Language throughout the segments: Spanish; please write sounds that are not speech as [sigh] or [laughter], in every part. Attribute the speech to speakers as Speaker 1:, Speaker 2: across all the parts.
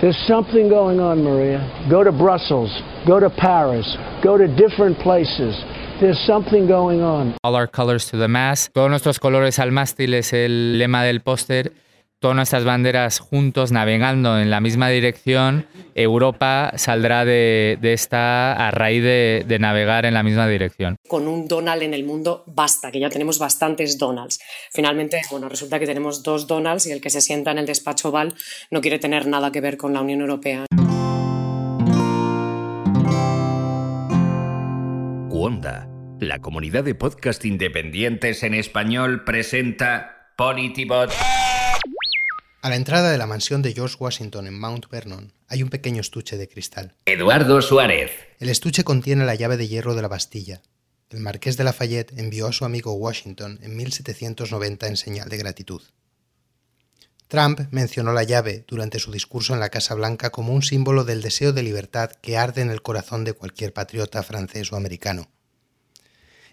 Speaker 1: There's something going on, Maria. Go to Brussels, go to Paris, go to different places. There's something going on.
Speaker 2: All our colors to the mast. Todos nuestros colores al mástil es el lema del póster todas nuestras banderas juntos navegando en la misma dirección, Europa saldrá de, esta a raíz de, navegar en la misma dirección.
Speaker 3: Con un Donald en el mundo basta, que ya tenemos bastantes Donalds. Finalmente, bueno, resulta que tenemos dos Donalds y el que se sienta en el despacho Val no quiere tener nada que ver con la Unión Europea.
Speaker 4: Cuonda, la comunidad de podcast independientes en español presenta Politibot.
Speaker 5: A la entrada de la mansión de George Washington en Mount Vernon hay un pequeño estuche de cristal.
Speaker 4: Eduardo Suárez.
Speaker 5: El estuche contiene la llave de hierro de la Bastilla. El marqués de Lafayette envió a su amigo Washington en 1790 en señal de gratitud. Trump mencionó la llave durante su discurso en la Casa Blanca como un símbolo del deseo de libertad que arde en el corazón de cualquier patriota francés o americano.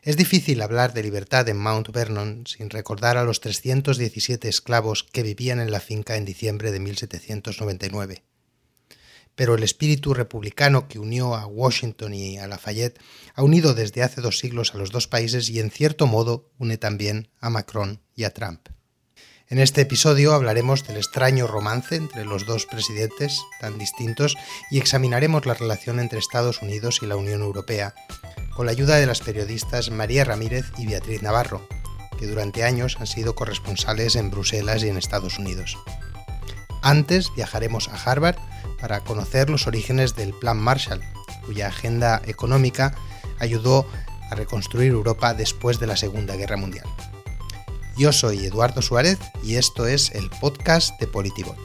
Speaker 5: Es difícil hablar de libertad en Mount Vernon sin recordar a los 317 esclavos que vivían en la finca en diciembre de 1799. Pero el espíritu republicano que unió a Washington y a Lafayette ha unido desde hace dos siglos a los dos países y en cierto modo une también a Macron y a Trump. En este episodio hablaremos del extraño romance entre los dos presidentes tan distintos y examinaremos la relación entre Estados Unidos y la Unión Europea, con la ayuda de las periodistas María Ramírez y Beatriz Navarro, que durante años han sido corresponsales en Bruselas y en Estados Unidos. Antes viajaremos a Harvard para conocer los orígenes del Plan Marshall, cuya agenda económica ayudó a reconstruir Europa después de la Segunda Guerra Mundial. Yo soy Eduardo Suárez y esto es el podcast de Politibot.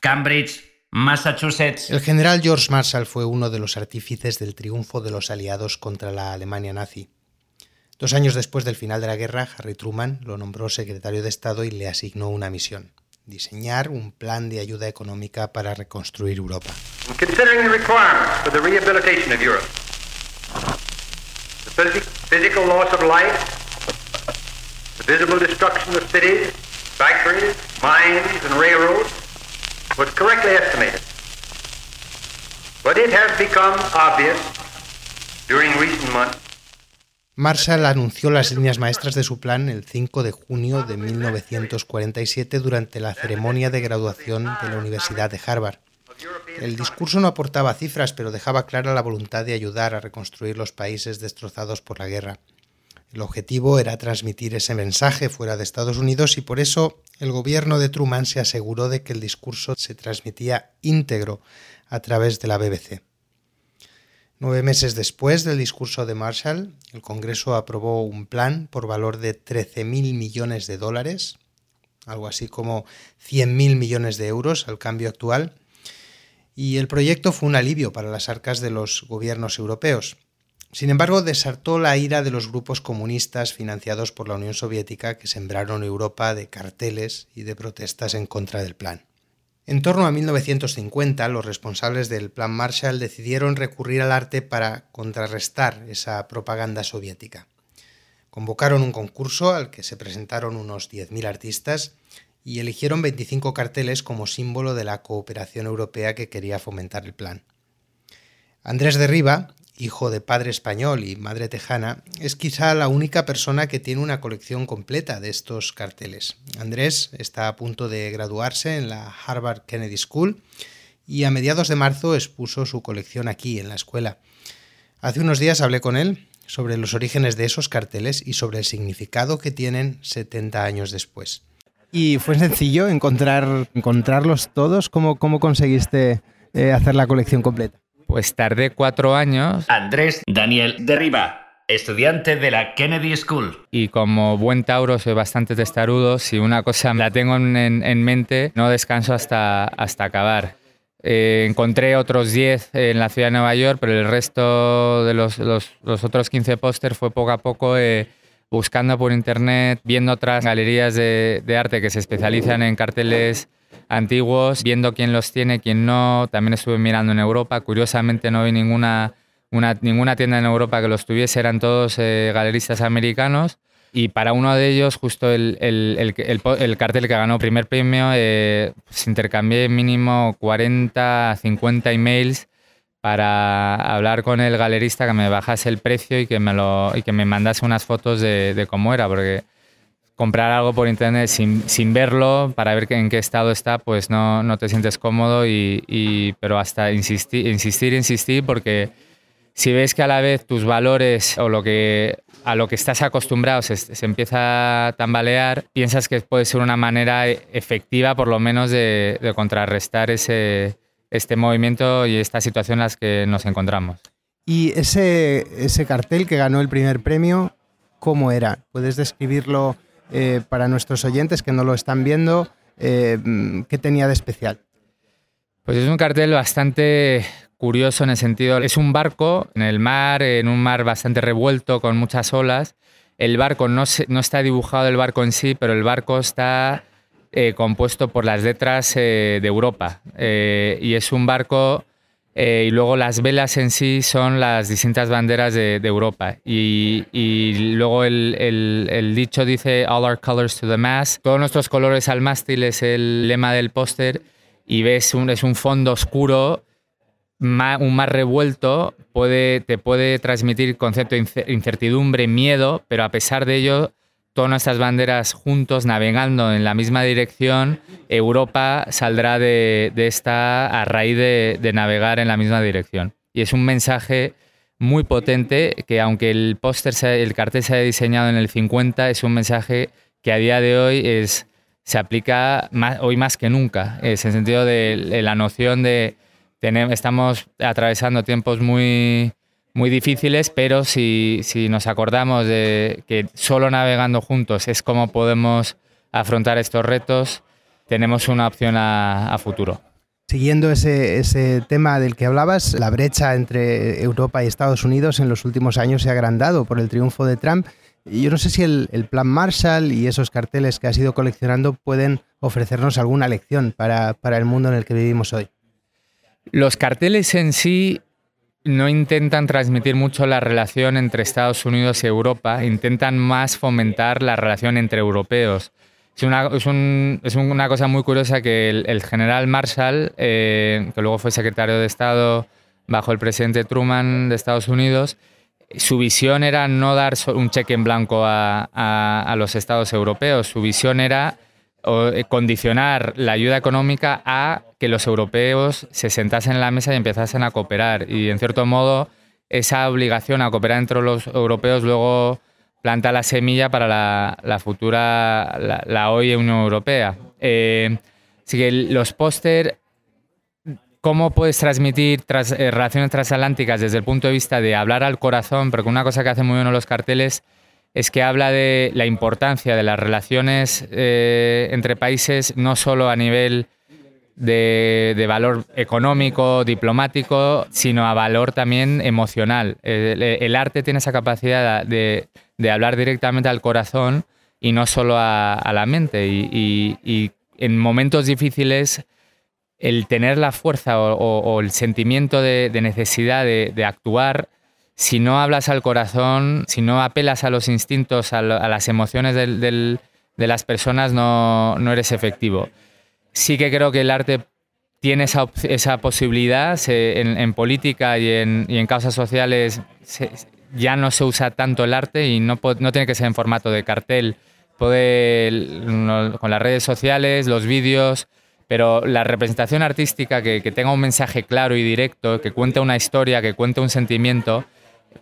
Speaker 4: Cambridge, Massachusetts.
Speaker 5: El general George Marshall fue uno de los artífices del triunfo de los aliados contra la Alemania nazi. Dos años después del final de la guerra, Harry Truman lo nombró secretario de Estado y le asignó una misión diseñar un plan de ayuda económica para reconstruir Europa.
Speaker 6: Considering the requirements for the rehabilitation of Europe, the physical loss of life, the visible destruction of cities, factories, mines, and railroads was correctly estimated. But it has become obvious during recent months
Speaker 5: Marshall anunció las líneas maestras de su plan el 5 de junio de 1947 durante la ceremonia de graduación de la Universidad de Harvard. El discurso no aportaba cifras, pero dejaba clara la voluntad de ayudar a reconstruir los países destrozados por la guerra. El objetivo era transmitir ese mensaje fuera de Estados Unidos y por eso el gobierno de Truman se aseguró de que el discurso se transmitía íntegro a través de la BBC. Nueve meses después del discurso de Marshall, el Congreso aprobó un plan por valor de 13.000 millones de dólares, algo así como 100.000 millones de euros al cambio actual, y el proyecto fue un alivio para las arcas de los gobiernos europeos. Sin embargo, desartó la ira de los grupos comunistas financiados por la Unión Soviética que sembraron Europa de carteles y de protestas en contra del plan. En torno a 1950, los responsables del Plan Marshall decidieron recurrir al arte para contrarrestar esa propaganda soviética. Convocaron un concurso al que se presentaron unos 10.000 artistas y eligieron 25 carteles como símbolo de la cooperación europea que quería fomentar el plan. Andrés de Riva, hijo de padre español y madre tejana, es quizá la única persona que tiene una colección completa de estos carteles. Andrés está a punto de graduarse en la Harvard Kennedy School y a mediados de marzo expuso su colección aquí, en la escuela. Hace unos días hablé con él sobre los orígenes de esos carteles y sobre el significado que tienen 70 años después.
Speaker 7: ¿Y fue sencillo encontrar, encontrarlos todos? ¿Cómo, cómo conseguiste eh, hacer la colección completa?
Speaker 2: Pues tardé cuatro años.
Speaker 4: Andrés Daniel Derriba estudiante de la Kennedy School.
Speaker 2: Y como buen Tauro soy bastante testarudo, si una cosa la tengo en, mente, no descanso hasta, hasta acabar. Eh, encontré otros 10 en la ciudad de Nueva York, pero el resto de los, los, otros 15 póster fue poco a poco eh, buscando por internet, viendo otras galerías de, de arte que se especializan en carteles antiguos, viendo quién los tiene, quién no. También estuve mirando en Europa. Curiosamente no vi ninguna una, ninguna tienda en Europa que los tuviese, eran todos eh, galeristas americanos. Y para uno de ellos, justo el, el, el, cartel que ganó primer premio, eh, pues intercambié mínimo 40, 50 emails para hablar con el galerista que me bajase el precio y que me, lo, y que me mandase unas fotos de, de cómo era, porque comprar algo por internet sin, sin, verlo para ver en qué estado está, pues no, no te sientes cómodo, y, y, pero hasta insistir, insistir, insistir, porque si ves que a la vez tus valores o lo que a lo que estás acostumbrado se, se, empieza a tambalear, piensas que puede ser una manera efectiva por lo menos de, de contrarrestar ese, este movimiento y esta situación en las que nos encontramos.
Speaker 7: Y ese, ese cartel que ganó el primer premio, ¿cómo era? ¿Puedes describirlo eh, para nuestros oyentes que no lo están viendo? Eh, ¿Qué tenía de especial?
Speaker 2: Pues es un cartel bastante curioso en el sentido, es un barco en el mar, en un mar bastante revuelto con muchas olas. El barco no, no está dibujado el barco en sí, pero el barco está eh, compuesto por las letras de Europa. Y es un barco, eh, y luego las velas en sí son las distintas banderas de, de Europa. Y, y luego el, el, el, dicho dice All our colors to the mast. Todos nuestros colores al mástil es el lema del póster. Y ves, un, es un fondo oscuro, un mar revuelto, puede, te puede transmitir concepto de incertidumbre, miedo, pero a pesar de ello todas nuestras banderas juntos navegando en la misma dirección, Europa saldrá de, de esta a raíz de, navegar en la misma dirección. Y es un mensaje muy potente que aunque el póster, el cartel se haya diseñado en el 50, es un mensaje que a día de hoy es, se aplica hoy más que nunca. Es el sentido de, la noción de tenemos, estamos atravesando tiempos muy muy difíciles, pero si, si, nos acordamos de que solo navegando juntos es como podemos afrontar estos retos, tenemos una opción a, a futuro.
Speaker 7: Siguiendo ese, ese, tema del que hablabas, la brecha entre Europa y Estados Unidos en los últimos años se ha agrandado por el triunfo de Trump. Yo no sé si el, el plan Marshall y esos carteles que has ido coleccionando pueden ofrecernos alguna lección para, para el mundo en el que vivimos hoy.
Speaker 2: Los carteles en sí no intentan transmitir mucho la relación entre Estados Unidos y Europa, intentan más fomentar la relación entre europeos. Es una, es un, es una cosa muy curiosa que el, general Marshall, eh, que luego fue secretario de Estado bajo el presidente Truman de Estados Unidos, su visión era no dar un cheque en blanco a, a, los estados europeos, su visión era o condicionar la ayuda económica a que los europeos se sentasen en la mesa y empezasen a cooperar. Y en cierto modo, esa obligación a cooperar entre los europeos luego planta la semilla para la, futura, la, hoy Unión Europea. Eh, así que los póster, ¿cómo puedes transmitir eh, relaciones transatlánticas desde el punto de vista de hablar al corazón? Porque una cosa que hacen muy bien los carteles es que habla de la importancia de las relaciones eh, entre países, no solo a nivel de, valor económico, diplomático, sino a valor también emocional. El, arte tiene esa capacidad de, de, hablar directamente al corazón y no solo a, la mente. Y, en momentos difíciles, el tener la fuerza o, el sentimiento de, necesidad de actuar si no hablas al corazón, si no apelas a los instintos, a, las emociones de las personas, no, no, eres efectivo. Sí que creo que el arte tiene esa, esa posibilidad en, política y en, en causas sociales. Ya no se usa tanto el arte y no, no tiene que ser en formato de cartel. Puede, con las redes sociales, los vídeos, pero la representación artística que, que tenga un mensaje claro y directo, que cuente una historia, que cuente un sentimiento,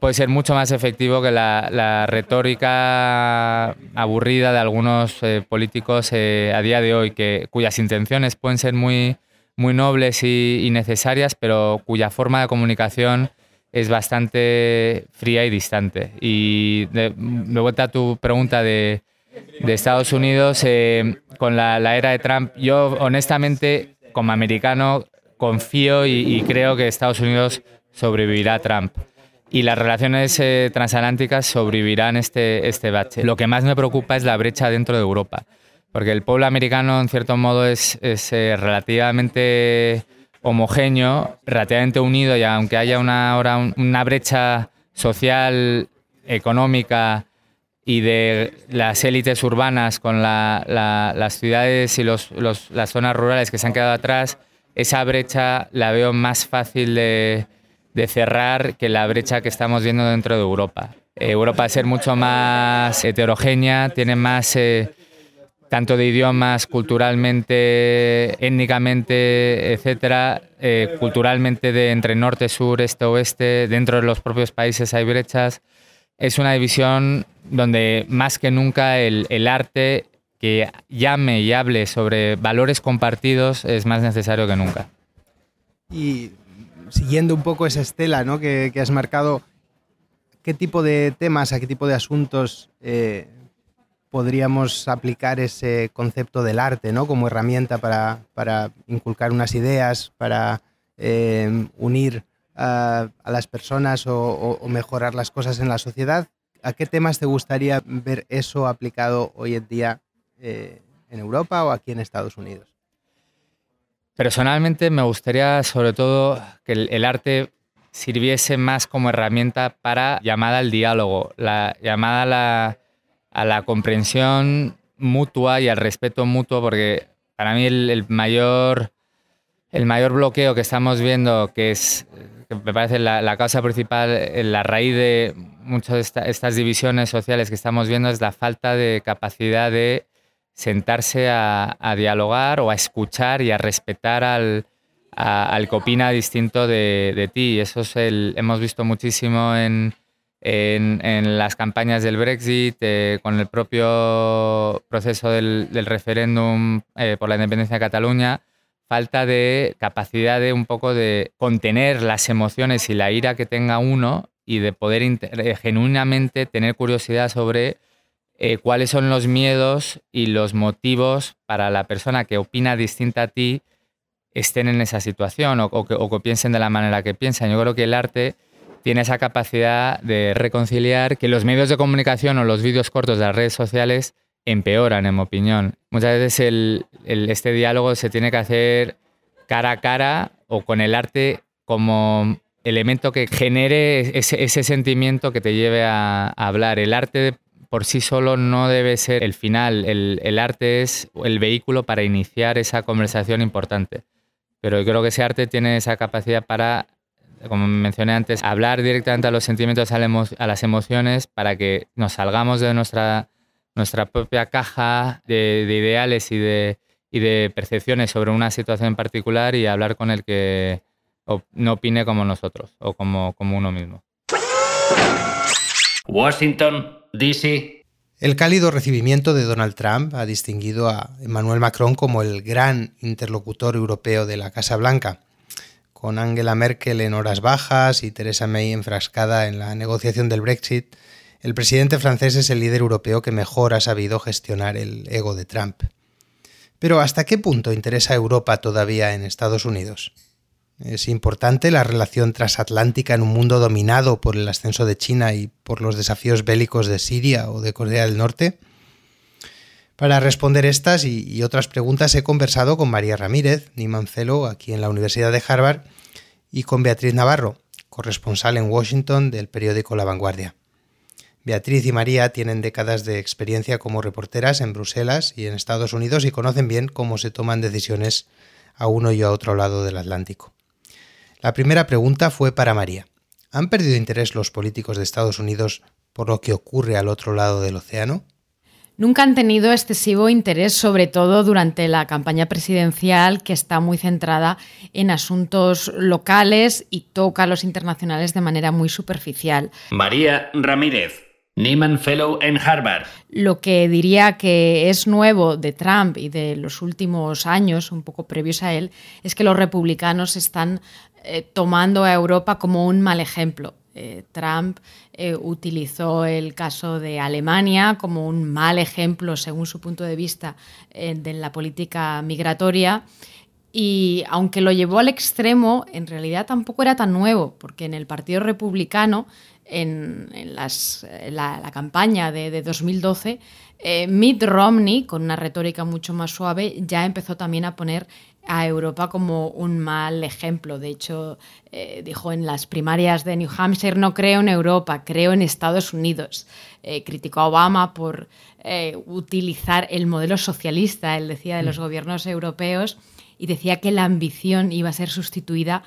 Speaker 2: puede ser mucho más efectivo que la, retórica aburrida de algunos eh, políticos eh, a día de hoy, que, cuyas intenciones pueden ser muy, muy nobles y, necesarias, pero cuya forma de comunicación es bastante fría y distante. Y de, de vuelta a tu pregunta de, Estados Unidos, eh, con la, la, era de Trump, yo honestamente, como americano, confío y, y creo que Estados Unidos sobrevivirá a Trump y las relaciones eh, transatlánticas sobrevivirán este, este bache. Lo que más me preocupa es la brecha dentro de Europa, porque el pueblo americano en cierto modo es, es eh, relativamente homogéneo, relativamente unido y aunque haya una, ahora una brecha social, económica y de las élites urbanas con las ciudades y los, las zonas rurales que se han quedado atrás, esa brecha la veo más fácil de, cerrar que la brecha que estamos viendo dentro de Europa. Europa es ser mucho más heterogénea, tiene más... Eh, tanto de idiomas, culturalmente, étnicamente, etcétera, eh, culturalmente de entre norte, sur, este, oeste, dentro de los propios países hay brechas. Es una división donde más que nunca el, el arte que llame y hable sobre valores compartidos es más necesario que nunca.
Speaker 7: Y siguiendo un poco esa estela ¿no? que, has marcado, ¿qué tipo de temas, a qué tipo de asuntos eh, podríamos aplicar ese concepto del arte ¿no? como herramienta para, para inculcar unas ideas, para eh, unir a, las personas o, mejorar las cosas en la sociedad. ¿A qué temas te gustaría ver eso aplicado hoy en día eh, en Europa o aquí en Estados Unidos?
Speaker 2: Personalmente me gustaría sobre todo que el, arte sirviese más como herramienta para llamada al diálogo, la llamada a la comprensión mutua y al respeto mutuo, porque para mí el, mayor, el mayor bloqueo que estamos viendo, que es, me parece la, causa principal, eh, la raíz de muchas de estas divisiones sociales que estamos viendo, es la falta de capacidad de sentarse a, dialogar o a escuchar y a respetar al, al que opina distinto de, ti. Eso es el, hemos visto muchísimo en, en, las campañas del Brexit, eh, con el propio proceso del, referéndum eh, por la independencia de Cataluña, falta de capacidad de un poco de contener las emociones y la ira que tenga uno y de poder eh, genuinamente tener curiosidad sobre cuáles son los miedos y los motivos para la persona que opina distinta a ti estén en esa situación o, que, o que piensen de la manera que piensan. Yo creo que el arte tiene esa capacidad de reconciliar que los medios de comunicación o los vídeos cortos de las redes sociales empeoran, en mi opinión. Muchas veces este diálogo se tiene que hacer cara a cara o con el arte como elemento que genere ese, sentimiento que te lleve a, hablar. El arte por sí solo no debe ser el final, el, el, arte es el vehículo para iniciar esa conversación importante. Pero yo creo que ese arte tiene esa capacidad para como mencioné antes, hablar directamente a los sentimientos, a, las emociones, para que nos salgamos de nuestra, nuestra propia caja de, ideales y de, y de percepciones sobre una situación en particular y hablar con el que no opine como nosotros o como, como uno mismo.
Speaker 4: Washington, D.C.
Speaker 5: El cálido recibimiento de Donald Trump ha distinguido a Emmanuel Macron como el gran interlocutor europeo de la Casa Blanca con Angela Merkel en horas bajas y Theresa May enfrascada en la negociación del Brexit, el presidente francés es el líder europeo que mejor ha sabido gestionar el ego de Trump. Pero ¿hasta qué punto interesa Europa todavía en Estados Unidos? ¿Es importante la relación transatlántica en un mundo dominado por el ascenso de China y por los desafíos bélicos de Siria o de Corea del Norte? Para responder estas y, otras preguntas he conversado con María Ramírez, Niman Fellow, aquí en la Universidad de Harvard, y con Beatriz Navarro, corresponsal en Washington del periódico La Vanguardia. Beatriz y María tienen décadas de experiencia como reporteras en Bruselas y en Estados Unidos y conocen bien cómo se toman decisiones a uno y a otro lado del Atlántico. La primera pregunta fue para María. ¿Han perdido interés los políticos de Estados Unidos por lo que ocurre al otro lado del océano?
Speaker 8: nunca han tenido excesivo interés, sobre todo durante la campaña presidencial, que está muy centrada en asuntos locales y toca a los internacionales de manera muy superficial.
Speaker 4: María Ramírez. Nieman Fellow en Harvard.
Speaker 8: Lo que diría que es nuevo de Trump y de los últimos años, un poco previos a él, es que los republicanos están eh, tomando a Europa como un mal ejemplo. Eh, Trump eh, utilizó el caso de Alemania como un mal ejemplo, según su punto de vista, de la política migratoria. Y aunque lo llevó al extremo, en realidad tampoco era tan nuevo, porque en el Partido Republicano, en, la, campaña de, 2012, Mitt Romney, con una retórica mucho más suave, ya empezó también a poner a Europa como un mal ejemplo. De hecho, eh, dijo en las primarias de New Hampshire, no creo en Europa, creo en Estados Unidos. Eh, criticó a Obama por eh, utilizar el modelo socialista, él decía, de los mm. gobiernos europeos, y decía que la ambición iba a ser sustituida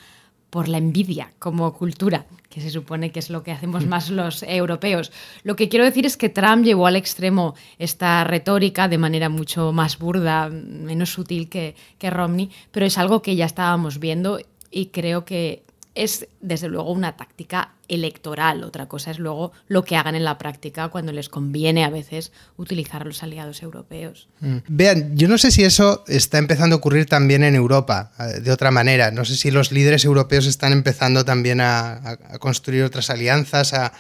Speaker 8: por la envidia como cultura, que se supone que es lo que hacemos más los europeos. Lo que quiero decir es que Trump llevó al extremo esta retórica de manera mucho más burda, menos sutil que, que Romney, pero es algo que ya estábamos viendo y creo que es desde luego una táctica electoral. Otra cosa es luego lo que hagan en la práctica cuando les conviene a veces utilizar a los aliados europeos.
Speaker 7: Mm. Vean, yo no sé si eso está empezando a ocurrir también en Europa, eh, de otra manera. No sé si los líderes europeos están empezando también a, construir otras alianzas, a,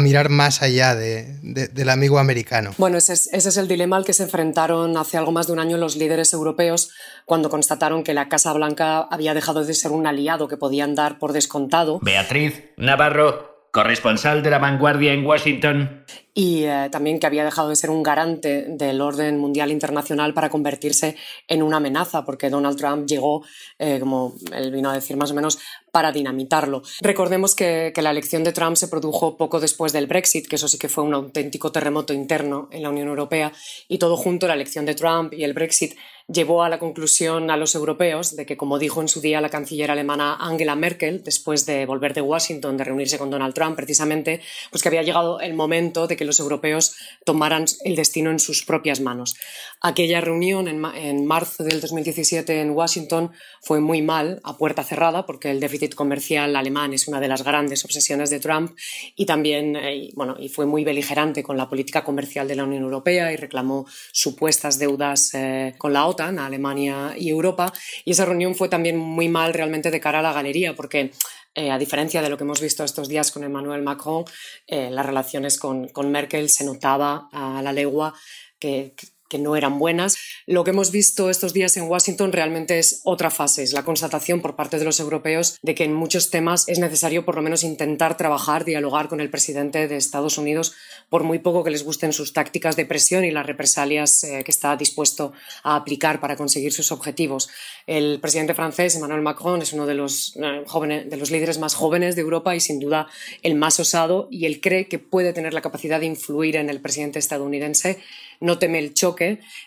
Speaker 7: mirar más allá del amigo americano.
Speaker 3: Bueno, ese es, ese es el dilema al que se enfrentaron hace algo más de un año los líderes europeos cuando constataron que la Casa Blanca había dejado de ser un aliado que podían dar por descontado.
Speaker 4: Beatriz Navarro corresponsal de la vanguardia en Washington.
Speaker 3: Y eh, también que había dejado de ser un garante del orden mundial internacional para convertirse en una amenaza, porque Donald Trump llegó, eh, como él vino a decir más o menos, para dinamitarlo. Recordemos que, que, la elección de Trump se produjo poco después del Brexit, que eso sí que fue un auténtico terremoto interno en la Unión Europea, y todo junto, la elección de Trump y el Brexit llevó a la conclusión a los europeos de que, como dijo en su día la canciller alemana Angela Merkel, después de volver de Washington, de reunirse con Donald Trump precisamente, pues que había llegado el momento de que los europeos tomaran el destino en sus propias manos. Aquella reunión en, marzo del 2017 en Washington fue muy mal, a puerta cerrada, porque el déficit comercial alemán es una de las grandes obsesiones de Trump y también, eh, bueno, y fue muy beligerante con la política comercial de la Unión Europea y reclamó supuestas deudas eh, con la OTAN a Alemania y Europa. Y esa reunión fue también muy mal realmente de cara a la galería, porque eh, a diferencia de lo que hemos visto estos días con Emmanuel Macron, eh, las relaciones con, con, Merkel se notaba a la legua que, que no eran buenas. Lo que hemos visto estos días en Washington realmente es otra fase, es la constatación por parte de los europeos de que en muchos temas es necesario por lo menos intentar trabajar, dialogar con el presidente de Estados Unidos, por muy poco que les gusten sus tácticas de presión y las represalias eh, que está dispuesto a aplicar para conseguir sus objetivos. El presidente francés, Emmanuel Macron, es uno de los, eh, jóvenes, de los líderes más jóvenes de Europa y sin duda el más osado y él cree que puede tener la capacidad de influir en el presidente estadounidense no teme el choque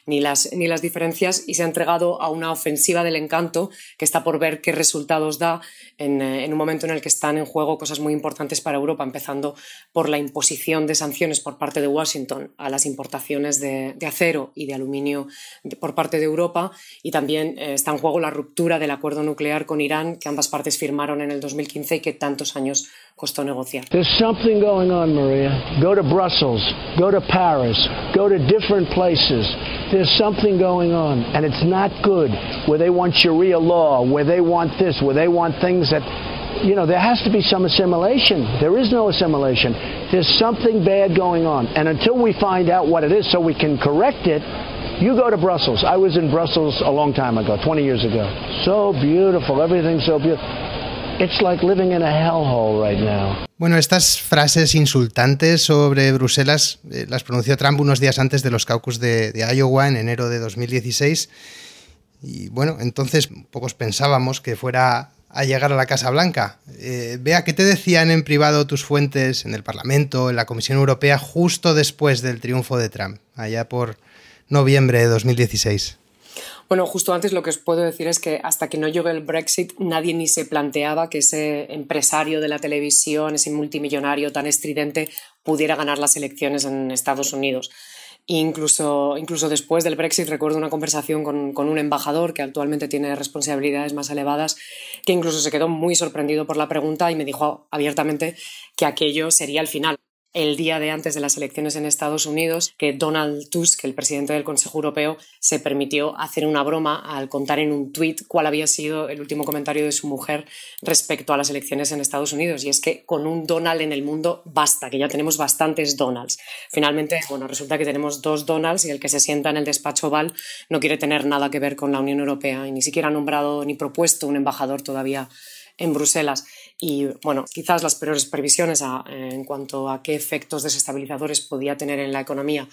Speaker 3: ni las, ni las diferencias y se ha entregado a una ofensiva del encanto que está por ver qué resultados da en, eh, un momento en el que están en juego cosas muy importantes para Europa, empezando por la imposición de sanciones por parte de Washington a las importaciones de, acero y de aluminio por parte de Europa y también eh, está en juego la ruptura del acuerdo nuclear con Irán que ambas partes firmaron en el 2015 y que tantos años costó negociar.
Speaker 1: There's something going on, Maria. Go to Brussels, go to Paris, go to different places. There's something going on, and it's not good. Where they want Sharia law, where they want this, where they want things that you know, there has to be some assimilation. There is no assimilation. There's something bad going on. And until we find out what it is so we can correct it, you go to Brussels. I was in Brussels a long time ago, 20 years ago. So beautiful. Everything's so beautiful.
Speaker 7: Bueno, estas frases insultantes sobre Bruselas eh, las pronunció Trump unos días antes de los caucus de, Iowa en enero de 2016. Y bueno, entonces pocos pensábamos que fuera a llegar a la Casa Blanca. Eh, vea, ¿qué te decían en privado tus fuentes en el Parlamento, en la Comisión Europea, justo después del triunfo de Trump, allá por noviembre de 2016?
Speaker 3: Bueno, justo antes lo que os puedo decir es que hasta que no llegó el Brexit nadie ni se planteaba que ese empresario de la televisión, ese multimillonario tan estridente, pudiera ganar las elecciones en Estados Unidos. Incluso, incluso después del Brexit recuerdo una conversación con, con, un embajador que actualmente tiene responsabilidades más elevadas, que incluso se quedó muy sorprendido por la pregunta y me dijo abiertamente que aquello sería el final el día de antes de las elecciones en Estados Unidos que Donald Tusk, el presidente del Consejo Europeo, se permitió hacer una broma al contar en un tuit cuál había sido el último comentario de su mujer respecto a las elecciones en Estados Unidos. Y es que con un Donald en el mundo basta, que ya tenemos bastantes Donalds. Finalmente, bueno, resulta que tenemos dos Donalds y el que se sienta en el despacho Oval no quiere tener nada que ver con la Unión Europea y ni siquiera ha nombrado ni propuesto un embajador todavía en Bruselas. Y bueno, quizás las peores previsiones en cuanto a qué efectos desestabilizadores podía tener en la economía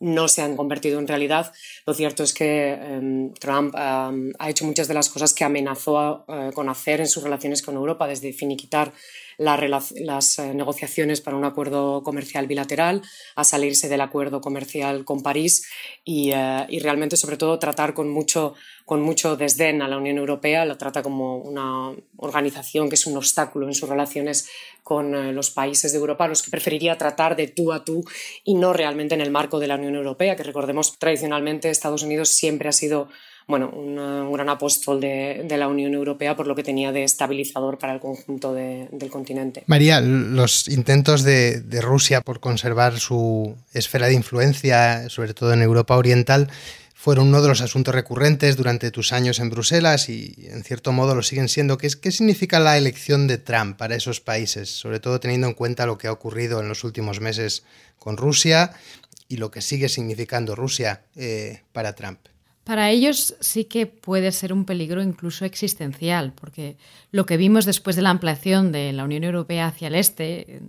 Speaker 3: no se han convertido en realidad. Lo cierto es que em, Trump em, ha hecho muchas de las cosas que amenazó eh, con hacer en sus relaciones con Europa, desde finiquitar las eh, negociaciones para un acuerdo comercial bilateral, a salirse del acuerdo comercial con París y, eh, y realmente, sobre todo, tratar con mucho, con mucho desdén a la Unión Europea, la trata como una organización que es un obstáculo en sus relaciones con eh, los países de Europa, los que preferiría tratar de tú a tú y no realmente en el marco de la Unión Europea, que recordemos tradicionalmente Estados Unidos siempre ha sido bueno, un, gran apóstol de, la Unión Europea por lo que tenía de estabilizador para el conjunto del continente.
Speaker 5: María, los intentos de, Rusia por conservar su esfera de influencia, sobre todo en Europa Oriental, fueron uno de los asuntos recurrentes durante tus años en Bruselas y en cierto modo lo siguen siendo. ¿Qué, qué significa la elección de Trump para esos países, sobre todo teniendo en cuenta lo que ha ocurrido en los últimos meses con Rusia y lo que sigue significando Rusia eh, para Trump?
Speaker 8: Para ellos sí que puede ser un peligro incluso existencial, porque lo que vimos después de la ampliación de la Unión Europea hacia el este,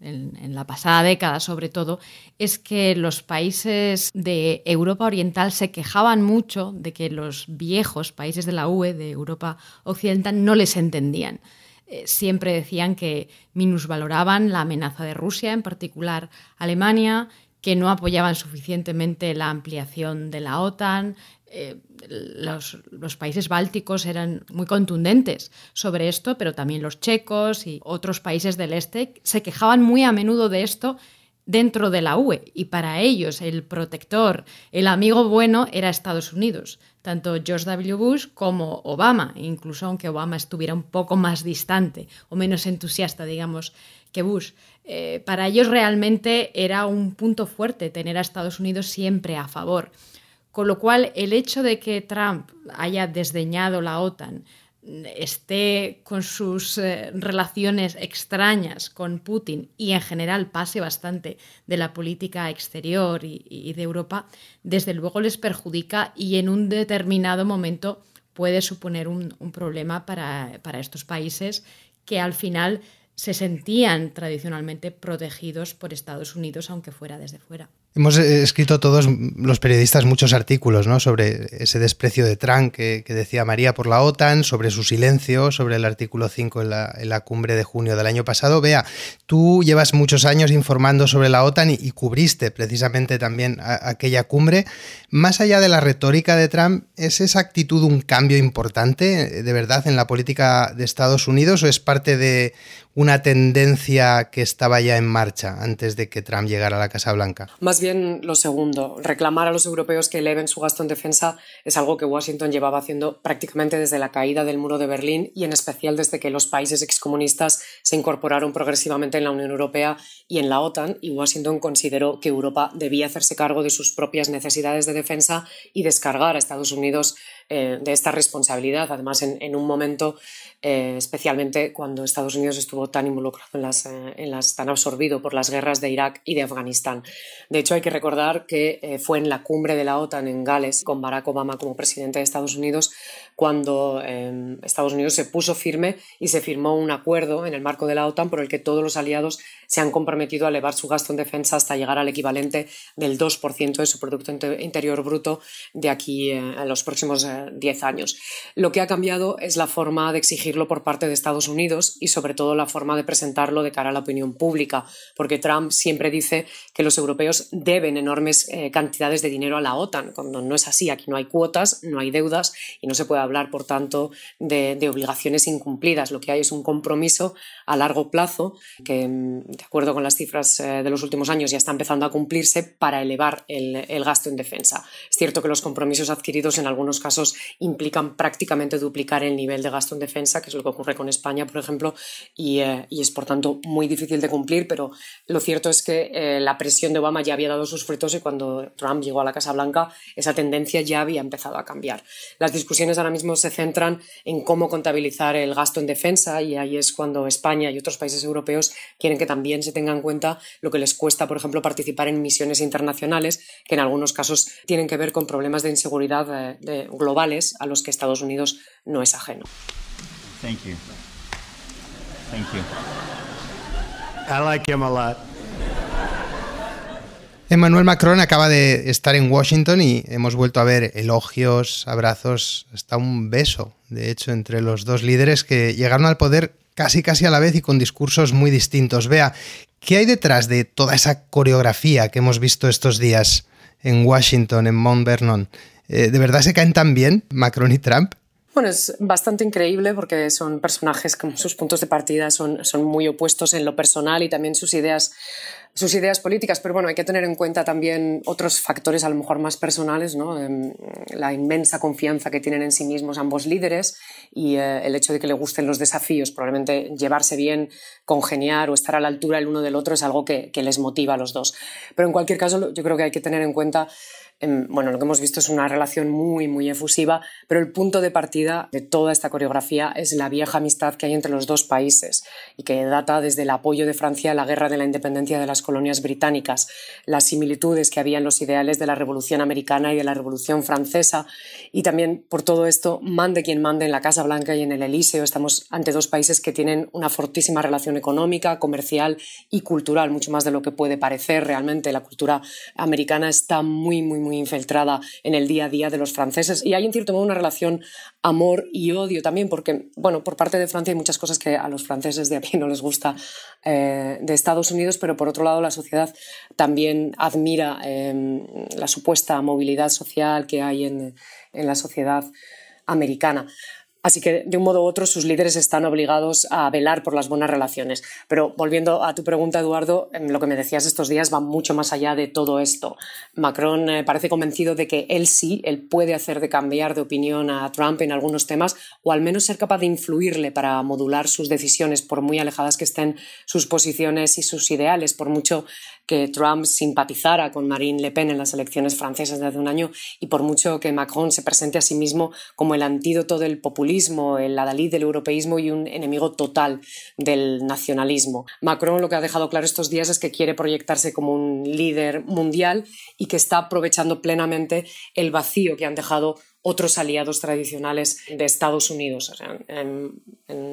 Speaker 8: en, la pasada década sobre todo, es que los países de Europa Oriental se quejaban mucho de que los viejos países de la UE, de Europa Occidental, no les entendían. Eh, siempre decían que minusvaloraban la amenaza de Rusia, en particular Alemania, que no apoyaban suficientemente la ampliación de la OTAN. Eh, los, países bálticos eran muy contundentes sobre esto, pero también los checos y otros países del este se quejaban muy a menudo de esto dentro de la UE y para ellos el protector, el amigo bueno era Estados Unidos, tanto George W. Bush como Obama, incluso aunque Obama estuviera un poco más distante o menos entusiasta, digamos, que Bush. Eh, para ellos realmente era un punto fuerte tener a Estados Unidos siempre a favor. Con lo cual, el hecho de que Trump haya desdeñado la OTAN, esté con sus eh, relaciones extrañas con Putin y en general pase bastante de la política exterior y, de Europa, desde luego les perjudica y en un determinado momento puede suponer un, problema para, para estos países que al final se sentían tradicionalmente protegidos por Estados Unidos, aunque fuera desde fuera.
Speaker 5: Hemos eh, escrito todos los periodistas muchos artículos ¿no? sobre ese desprecio de Trump que, decía María por la OTAN, sobre su silencio, sobre el artículo 5 en la, cumbre de junio del año pasado. Vea, tú llevas muchos años informando sobre la OTAN y, cubriste precisamente también aquella cumbre. Más allá de la retórica de Trump, ¿es esa actitud un cambio importante eh, de verdad en la política de Estados Unidos o es parte de una tendencia que estaba ya en marcha antes de que Trump llegara a la Casa Blanca?
Speaker 3: Lo segundo. Reclamar a los europeos que eleven su gasto en defensa es algo que Washington llevaba haciendo prácticamente desde la caída del muro de Berlín y en especial desde que los países excomunistas se incorporaron progresivamente en la Unión Europea y en la OTAN y Washington consideró que Europa debía hacerse cargo de sus propias necesidades de defensa y descargar a Estados Unidos eh, de esta responsabilidad, además en, un momento eh, especialmente cuando Estados Unidos estuvo tan involucrado eh, en las, tan absorbido por las guerras de Irak y de Afganistán. De hecho, hay que recordar que fue en la cumbre de la OTAN en Gales, con Barack Obama como presidente de Estados Unidos, cuando em, Estados Unidos se puso firme y se firmó un acuerdo en el marco de la OTAN por el que todos los aliados se han comprometido a elevar su gasto en defensa hasta llegar al equivalente del 2% de su Producto Interior Bruto de aquí a los próximos 10 eh, años. Lo que ha cambiado es la forma de exigirlo por parte de Estados Unidos y sobre todo la forma de presentarlo de cara a la opinión pública, porque Trump siempre dice que los europeos deben enormes eh, cantidades de dinero a la OTAN, cuando no es así. Aquí no hay cuotas, no hay deudas y no se puede hablar, por tanto, de, obligaciones incumplidas. Lo que hay es un compromiso a largo plazo que, mm, de acuerdo con las cifras eh, de los últimos años, ya está empezando a cumplirse para elevar el, gasto en defensa. Es cierto que los compromisos adquiridos en algunos casos implican prácticamente duplicar el nivel de gasto en defensa, que es lo que ocurre con España, por ejemplo, y, eh, es por tanto muy difícil de cumplir, pero lo cierto es que eh, la presión de Obama ya había dado sus frutos y cuando Trump llegó a la Casa Blanca esa tendencia ya había empezado a cambiar. Las discusiones ahora mismo se centran en cómo contabilizar el gasto en defensa y ahí es cuando España y otros países europeos quieren que también se tenga en cuenta lo que les cuesta, por ejemplo, participar en misiones internacionales que en algunos casos tienen que ver con problemas de inseguridad eh, globales a los que Estados Unidos no es ajeno. Thank you.
Speaker 5: Thank you. I like him a lot. Emmanuel Macron acaba de estar en Washington y hemos vuelto a ver elogios, abrazos, hasta un beso, de hecho, entre los dos líderes que llegaron al poder casi casi a la vez y con discursos muy distintos. Vea, ¿qué hay detrás de toda esa coreografía que hemos visto estos días en Washington, en Mount Vernon? Eh, ¿De verdad se caen tan bien Macron y Trump?
Speaker 3: Bueno, es bastante increíble porque son personajes que sus puntos de partida son, son muy opuestos en lo personal y también sus ideas, sus ideas políticas, pero bueno, hay que tener en cuenta también otros factores a lo mejor más personales, ¿no? Em, la inmensa confianza que tienen en sí mismos ambos líderes y eh, el hecho de que le gusten los desafíos, probablemente llevarse bien, congeniar o estar a la altura el uno del otro es algo que, que les motiva a los dos. Pero en cualquier caso, yo creo que hay que tener en cuenta bueno, lo que hemos visto es una relación muy, muy efusiva, pero el punto de partida de toda esta coreografía es la vieja amistad que hay entre los dos países y que data desde el apoyo de Francia a la guerra de la independencia de las colonias británicas, las similitudes que había en los ideales de la Revolución Americana y de la Revolución Francesa, y también por todo esto, mande quien mande en la Casa Blanca y en el Elíseo, estamos ante dos países que tienen una fortísima relación económica, comercial y cultural, mucho más de lo que puede parecer realmente. La cultura americana está muy, muy, muy infiltrada en el día a día de los franceses. Y hay en cierto modo una relación amor y odio también, porque, bueno, por parte de Francia hay muchas cosas que a los franceses de a pie no les gusta eh, de Estados Unidos, pero por otro lado la sociedad también admira em, la supuesta movilidad social que hay en, en la sociedad americana. Así que, de un modo u otro, sus líderes están obligados a velar por las buenas relaciones. Pero volviendo a tu pregunta, Eduardo, em, lo que me decías estos días va mucho más allá de todo esto. Macron eh, parece convencido de que él sí, él puede hacer de cambiar de opinión a Trump en algunos temas o al menos ser capaz de influirle para modular sus decisiones, por muy alejadas que estén sus posiciones y sus ideales, por mucho que Trump simpatizara con Marine Le Pen en las elecciones francesas de hace un año y por mucho que Macron se presente a sí mismo como el antídoto del populismo, el adalid del europeísmo y un enemigo total del nacionalismo. Macron lo que ha dejado claro estos días es que quiere proyectarse como un líder mundial y que está aprovechando plenamente el vacío que han dejado otros aliados tradicionales de Estados Unidos. en,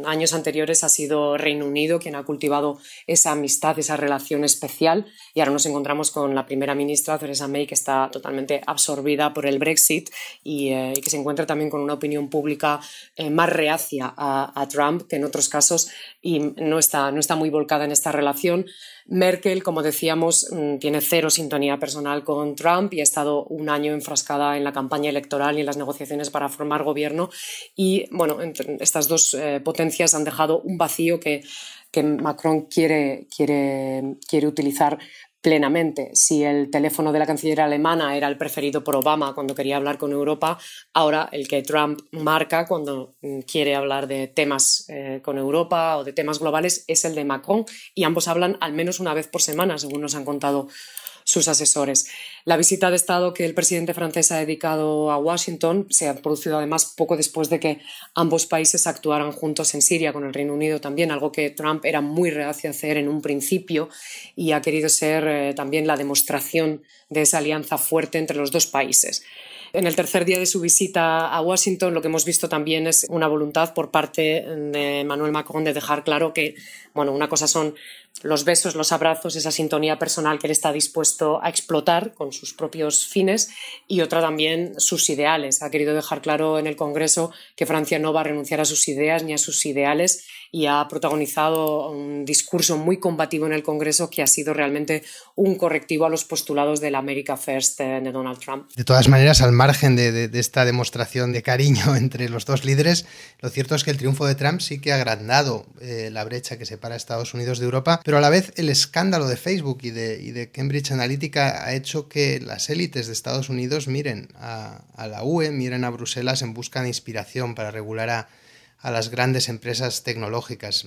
Speaker 3: años anteriores ha sido Reino Unido quien ha cultivado esa amistad, esa relación especial y ahora nos encontramos con la primera ministra Theresa May que está totalmente absorbida por el Brexit y, eh, que se encuentra también con una opinión pública eh, más reacia a, a, Trump que en otros casos y no está, no está muy volcada en esta relación. Merkel, como decíamos, mm, tiene cero sintonía personal con Trump y ha estado un año enfrascada en la campaña electoral y en las negociaciones para formar gobierno. Y bueno, estas dos eh, potencias han dejado un vacío que, que Macron quiere, quiere, quiere utilizar plenamente. Si el teléfono de la canciller alemana era el preferido por Obama cuando quería hablar con Europa, ahora el que Trump marca cuando mm, quiere hablar de temas eh, con Europa o de temas globales es el de Macron y ambos hablan al menos una vez por semana, según nos han contado sus asesores. La visita de Estado que el presidente francés ha dedicado a Washington se ha producido además poco después de que ambos países actuaran juntos en Siria, con el Reino Unido también, algo que Trump era muy reacio a hacer en un principio y ha querido ser eh, también la demostración de esa alianza fuerte entre los dos países. En el tercer día de su visita a Washington, lo que hemos visto también es una voluntad por parte de Emmanuel Macron de dejar claro que, bueno, una cosa son los besos, los abrazos, esa sintonía personal que él está dispuesto a explotar con sus propios fines y otra también sus ideales. Ha querido dejar claro en el Congreso que Francia no va a renunciar a sus ideas ni a sus ideales y ha protagonizado un discurso muy combativo en el Congreso que ha sido realmente un correctivo a los postulados del America First eh, de Donald Trump.
Speaker 5: De todas maneras, al margen de, esta demostración de cariño [laughs] entre los dos líderes, lo cierto es que el triunfo de Trump sí que ha agrandado eh, la brecha que separa a Estados Unidos de Europa, pero a la vez el escándalo de Facebook y de, y de Cambridge Analytica ha hecho que las élites de Estados Unidos miren a, a la UE, miren a Bruselas en busca de inspiración para regular a a las grandes empresas tecnológicas.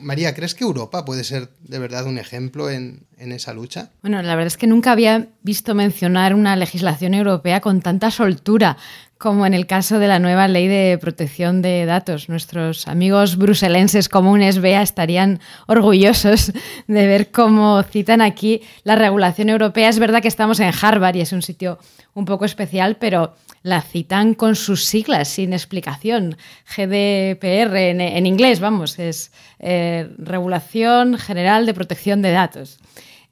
Speaker 5: María, ¿crees que Europa puede ser de verdad un ejemplo en, en, esa lucha?
Speaker 8: Bueno, la verdad es que nunca había visto mencionar una legislación europea con tanta soltura como en el caso de la nueva ley de protección de datos. Nuestros amigos bruselenses comunes, vea, estarían orgullosos de ver cómo citan aquí la regulación europea. Es verdad que estamos en Harvard y es un sitio un poco especial, pero la citan con sus siglas, sin explicación. GDPR en, inglés, vamos, es eh, Regulación General de Protección de Datos.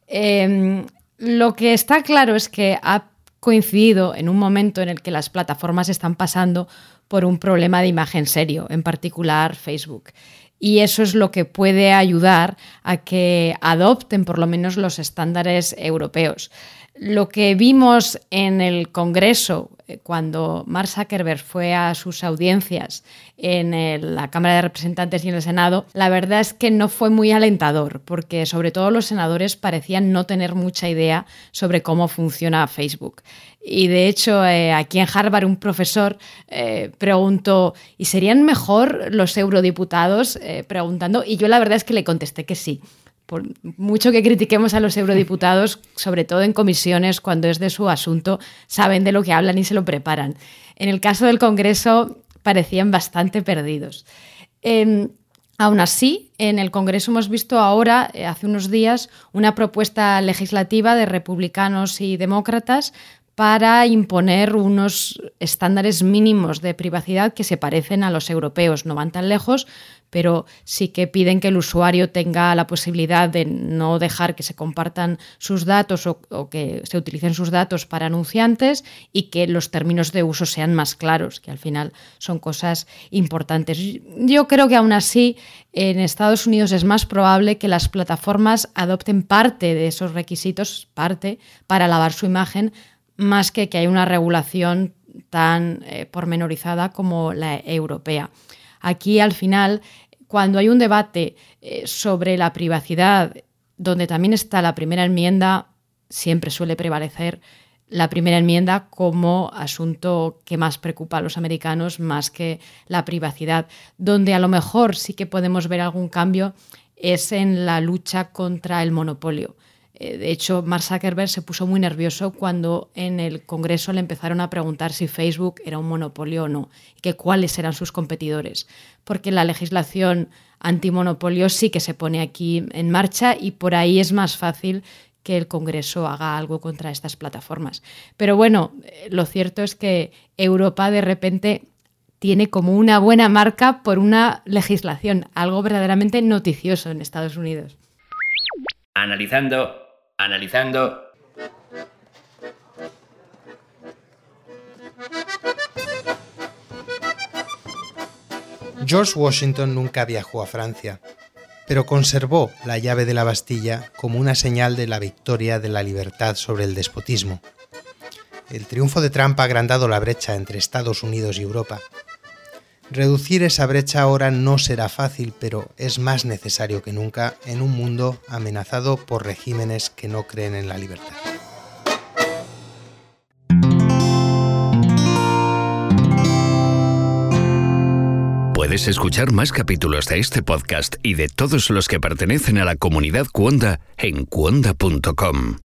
Speaker 8: Em, Lo que está claro es que ha coincidido en un momento en el que las plataformas están pasando por un problema de imagen serio, en particular Facebook. Y eso es lo que puede ayudar a que adopten por lo menos los estándares europeos. Lo que vimos en el Congreso cuando Mark Zuckerberg fue a sus audiencias en la Cámara de Representantes y en el Senado, la verdad es que no fue muy alentador, porque sobre todo los senadores parecían no tener mucha idea sobre cómo funciona Facebook. Y de hecho, eh, aquí en Harvard un profesor eh, preguntó, ¿y serían mejor los eurodiputados? preguntando, y yo la verdad es que le contesté que sí por mucho que critiquemos a los eurodiputados, sobre todo en comisiones, cuando es de su asunto, saben de lo que hablan y se lo preparan. En el caso del Congreso parecían bastante perdidos. Em, aún así, en el Congreso hemos visto ahora, eh, hace unos días, una propuesta legislativa de republicanos y demócratas para imponer unos estándares mínimos de privacidad que se parecen a los europeos. No van tan lejos, pero sí que piden que el usuario tenga la posibilidad de no dejar que se compartan sus datos o, que se utilicen sus datos para anunciantes y que los términos de uso sean más claros, que al final son cosas importantes. Yo creo que aún así en Estados Unidos es más probable que las plataformas adopten parte de esos requisitos, parte, para lavar su imagen, más que que haya una regulación tan eh, pormenorizada como la europea. Aquí al final, cuando hay un debate eh, sobre la privacidad, donde también está la primera enmienda, siempre suele prevalecer la primera enmienda como asunto que más preocupa a los americanos más que la privacidad. Donde a lo mejor sí que podemos ver algún cambio es en la lucha contra el monopolio. Eh, de hecho, Mark Zuckerberg se puso muy nervioso cuando en el Congreso le empezaron a preguntar si Facebook era un monopolio o no, y que cuáles eran sus competidores, porque la legislación antimonopolio sí que se pone aquí en marcha y por ahí es más fácil que el Congreso haga algo contra estas plataformas. Pero bueno, eh, lo cierto es que Europa de repente tiene como una buena marca por una legislación, algo verdaderamente noticioso en Estados Unidos.
Speaker 4: Analizando Analizando.
Speaker 5: George Washington nunca viajó a Francia, pero conservó la llave de la Bastilla como una señal de la victoria de la libertad sobre el despotismo. El triunfo de Trump ha agrandado la brecha entre Estados Unidos y Europa, Reducir esa brecha ahora no será fácil, pero es más necesario que nunca en un mundo amenazado por regímenes que no creen en la libertad.
Speaker 4: Puedes escuchar más capítulos de este podcast y de todos los que pertenecen a la comunidad Cuonda en cuonda.com.